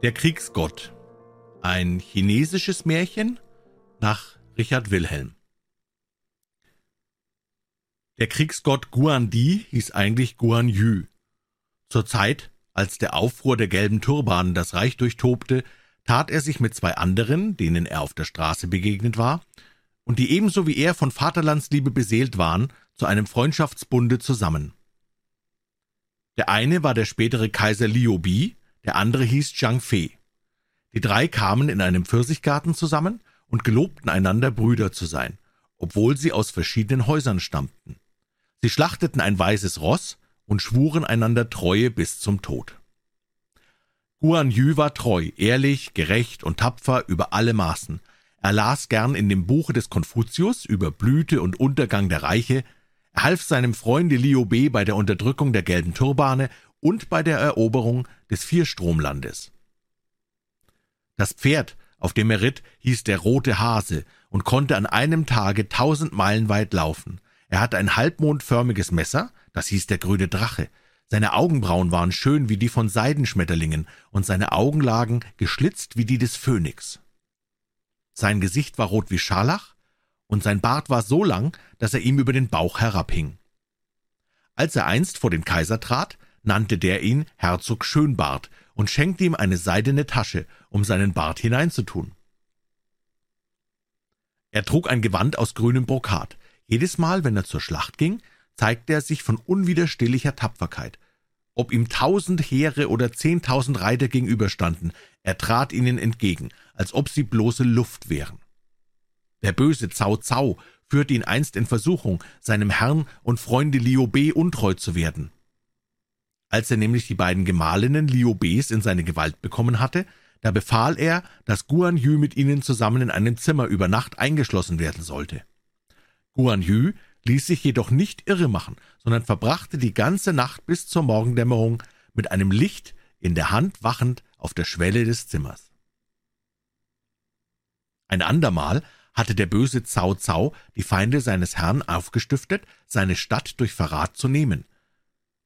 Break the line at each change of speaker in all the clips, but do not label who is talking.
Der Kriegsgott. Ein chinesisches Märchen nach Richard Wilhelm. Der Kriegsgott Guan Di hieß eigentlich Guan Yu. Zur Zeit, als der Aufruhr der gelben Turbanen das Reich durchtobte, tat er sich mit zwei anderen, denen er auf der Straße begegnet war, und die ebenso wie er von Vaterlandsliebe beseelt waren, zu einem Freundschaftsbunde zusammen. Der eine war der spätere Kaiser Liu Bi, der andere hieß Zhang Fei. Die drei kamen in einem Pfirsichgarten zusammen und gelobten einander Brüder zu sein, obwohl sie aus verschiedenen Häusern stammten. Sie schlachteten ein weißes Ross und schwuren einander Treue bis zum Tod. Guan Yu war treu, ehrlich, gerecht und tapfer über alle Maßen. Er las gern in dem Buche des Konfuzius über Blüte und Untergang der Reiche, er half seinem Freunde Liu Bei bei der Unterdrückung der gelben Turbane und bei der Eroberung des Vierstromlandes. Das Pferd, auf dem er ritt, hieß der rote Hase und konnte an einem Tage tausend Meilen weit laufen. Er hatte ein halbmondförmiges Messer, das hieß der grüne Drache. Seine Augenbrauen waren schön wie die von Seidenschmetterlingen und seine Augen lagen geschlitzt wie die des Phönix. Sein Gesicht war rot wie Scharlach und sein Bart war so lang, dass er ihm über den Bauch herabhing. Als er einst vor den Kaiser trat, nannte der ihn Herzog Schönbart und schenkte ihm eine seidene Tasche, um seinen Bart hineinzutun. Er trug ein Gewand aus grünem Brokat. Jedes Mal, wenn er zur Schlacht ging, zeigte er sich von unwiderstehlicher Tapferkeit. Ob ihm tausend Heere oder zehntausend Reiter gegenüberstanden, er trat ihnen entgegen, als ob sie bloße Luft wären. Der böse Cao Cao führte ihn einst in Versuchung, seinem Herrn und Freunde Liu Bei untreu zu werden. Als er nämlich die beiden Gemahlinnen Liu Beis in seine Gewalt bekommen hatte, da befahl er, dass Guan Yu mit ihnen zusammen in einem Zimmer über Nacht eingeschlossen werden sollte. Guan Yu ließ sich jedoch nicht irre machen, sondern verbrachte die ganze Nacht bis zur Morgendämmerung mit einem Licht in der Hand wachend auf der Schwelle des Zimmers. Ein andermal hatte der böse Cao Cao die Feinde seines Herrn aufgestiftet, seine Stadt durch Verrat zu nehmen.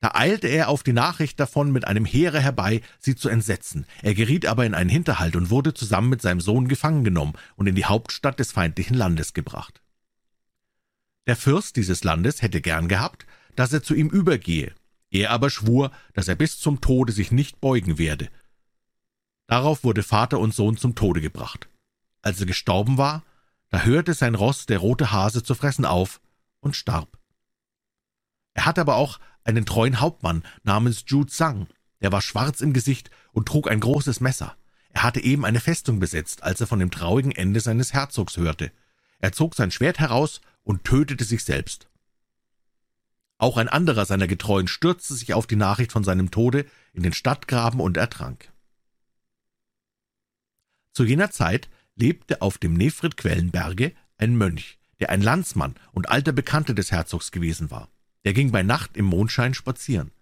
Da eilte er auf die Nachricht davon mit einem Heere herbei, sie zu entsetzen. Er geriet aber in einen Hinterhalt und wurde zusammen mit seinem Sohn gefangen genommen und in die Hauptstadt des feindlichen Landes gebracht. Der Fürst dieses Landes hätte gern gehabt, dass er zu ihm übergehe. Er aber schwur, dass er bis zum Tode sich nicht beugen werde. Darauf wurde Vater und Sohn zum Tode gebracht. Als er gestorben war, da hörte sein Ross, der rote Hase, zu fressen auf und starb. Er hatte aber auch einen treuen Hauptmann namens Ju Zhang, der war schwarz im Gesicht und trug ein großes Messer. Er hatte eben eine Festung besetzt, als er von dem traurigen Ende seines Herzogs hörte. Er zog sein Schwert heraus und tötete sich selbst. Auch ein anderer seiner Getreuen stürzte sich auf die Nachricht von seinem Tode in den Stadtgraben und ertrank. Zu jener Zeit lebte auf dem Nefrit-Quellenberge ein Mönch, der ein Landsmann und alter Bekannter des Herzogs gewesen war. Der ging bei Nacht im Mondschein spazieren.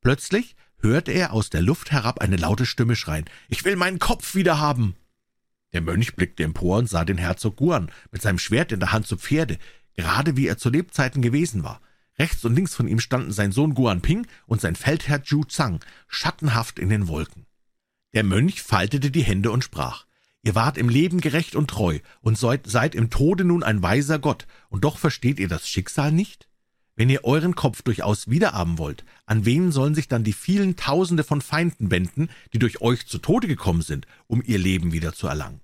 Plötzlich hörte er aus der Luft herab eine laute Stimme schreien, »Ich will meinen Kopf wieder haben!« Der Mönch blickte empor und sah den Herzog Guan mit seinem Schwert in der Hand zu Pferde, gerade wie er zu Lebzeiten gewesen war. Rechts und links von ihm standen sein Sohn Guan Ping und sein Feldherr Zhu Zhang, schattenhaft in den Wolken. Der Mönch faltete die Hände und sprach, Ihr wart im Leben gerecht und treu und seid im Tode nun ein weiser Gott, und doch versteht ihr das Schicksal nicht? Wenn ihr euren Kopf durchaus wiederhaben wollt, an wen sollen sich dann die vielen Tausende von Feinden wenden, die durch euch zu Tode gekommen sind, um ihr Leben wieder zu erlangen?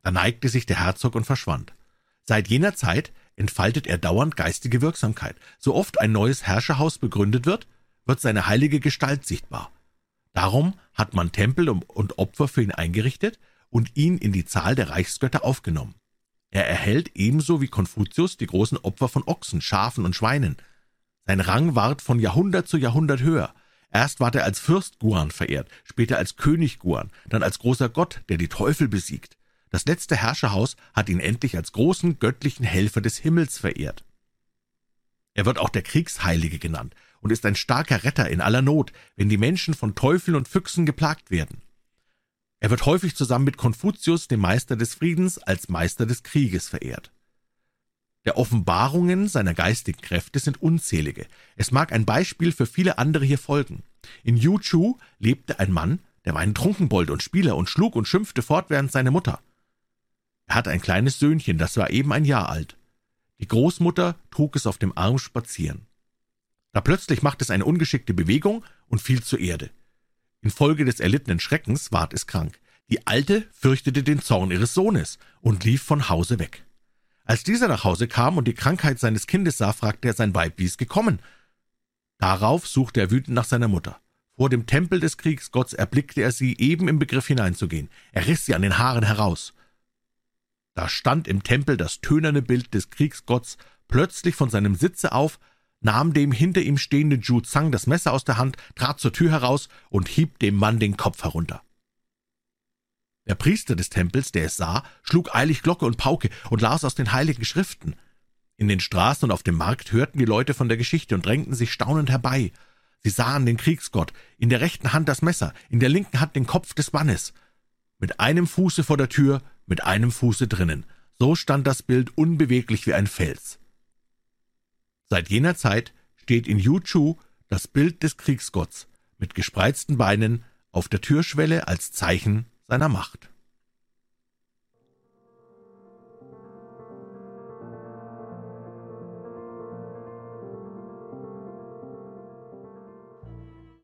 Da neigte sich der Herzog und verschwand. Seit jener Zeit entfaltet er dauernd geistige Wirksamkeit. So oft ein neues Herrscherhaus begründet wird, wird seine heilige Gestalt sichtbar. Darum hat man Tempel und Opfer für ihn eingerichtet und ihn in die Zahl der Reichsgötter aufgenommen. Er erhält ebenso wie Konfuzius die großen Opfer von Ochsen, Schafen und Schweinen. Sein Rang ward von Jahrhundert zu Jahrhundert höher. Erst ward er als Fürst Guan verehrt, später als König Guan, dann als großer Gott, der die Teufel besiegt. Das letzte Herrscherhaus hat ihn endlich als großen göttlichen Helfer des Himmels verehrt. Er wird auch der Kriegsheilige genannt und ist ein starker Retter in aller Not, wenn die Menschen von Teufeln und Füchsen geplagt werden. Er wird häufig zusammen mit Konfuzius, dem Meister des Friedens, als Meister des Krieges verehrt. der Offenbarungen seiner geistigen Kräfte sind unzählige. Es mag ein Beispiel für viele andere hier folgen. In Yuchu lebte ein Mann, der war ein Trunkenbold und Spieler und schlug und schimpfte fortwährend seine Mutter. Er hatte ein kleines Söhnchen, das war eben ein Jahr alt. Die Großmutter trug es auf dem Arm spazieren. Da plötzlich machte es eine ungeschickte Bewegung und fiel zur Erde. Infolge des erlittenen Schreckens ward es krank. Die Alte fürchtete den Zorn ihres Sohnes und lief von Hause weg. Als dieser nach Hause kam und die Krankheit seines Kindes sah, fragte er sein Weib, wie es gekommen. Darauf suchte er wütend nach seiner Mutter. Vor dem Tempel des Kriegsgotts erblickte er sie eben im Begriff hineinzugehen. Er riss sie an den Haaren heraus. Da stand im Tempel das tönerne Bild des Kriegsgotts plötzlich von seinem Sitze auf, nahm dem hinter ihm stehenden Zhu Zhang das Messer aus der Hand, trat zur Tür heraus und hieb dem Mann den Kopf herunter. Der Priester des Tempels, der es sah, schlug eilig Glocke und Pauke und las aus den heiligen Schriften. In den Straßen und auf dem Markt hörten die Leute von der Geschichte und drängten sich staunend herbei. Sie sahen den Kriegsgott, in der rechten Hand das Messer, in der linken Hand den Kopf des Mannes. Mit einem Fuße vor der Tür, mit einem Fuße drinnen. So stand das Bild unbeweglich wie ein Fels. Seit jener Zeit steht in Yuchu das Bild des Kriegsgotts mit gespreizten Beinen auf der Türschwelle als Zeichen seiner Macht.